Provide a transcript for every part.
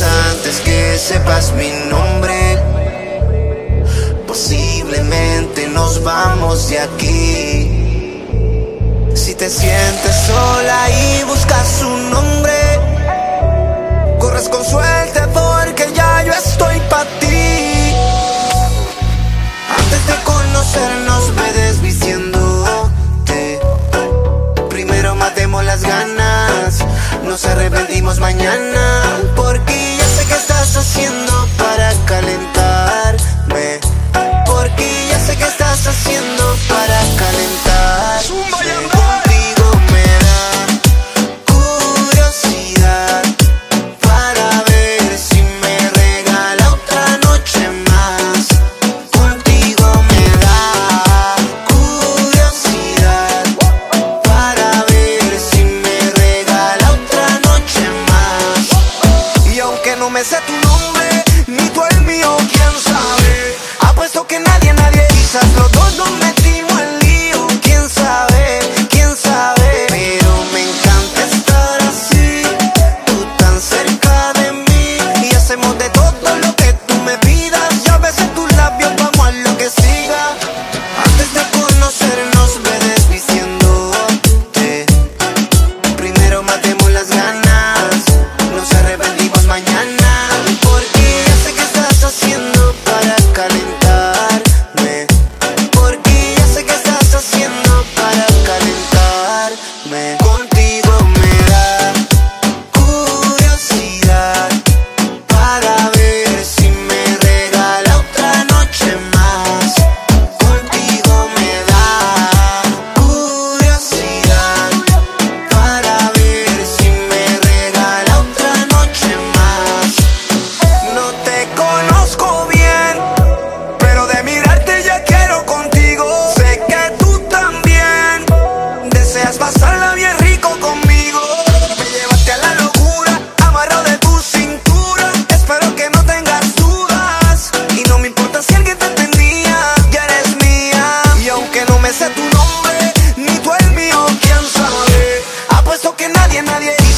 antes que sepas mi nombre. Posiblemente nos vamos de aquí. Si te sientes sola y buscas un nombre, corres con suerte me sé tu nombre, ni tú el mío, quién sabe. Apuesto que nadie, nadie quizás lo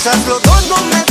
Quizás los dos no me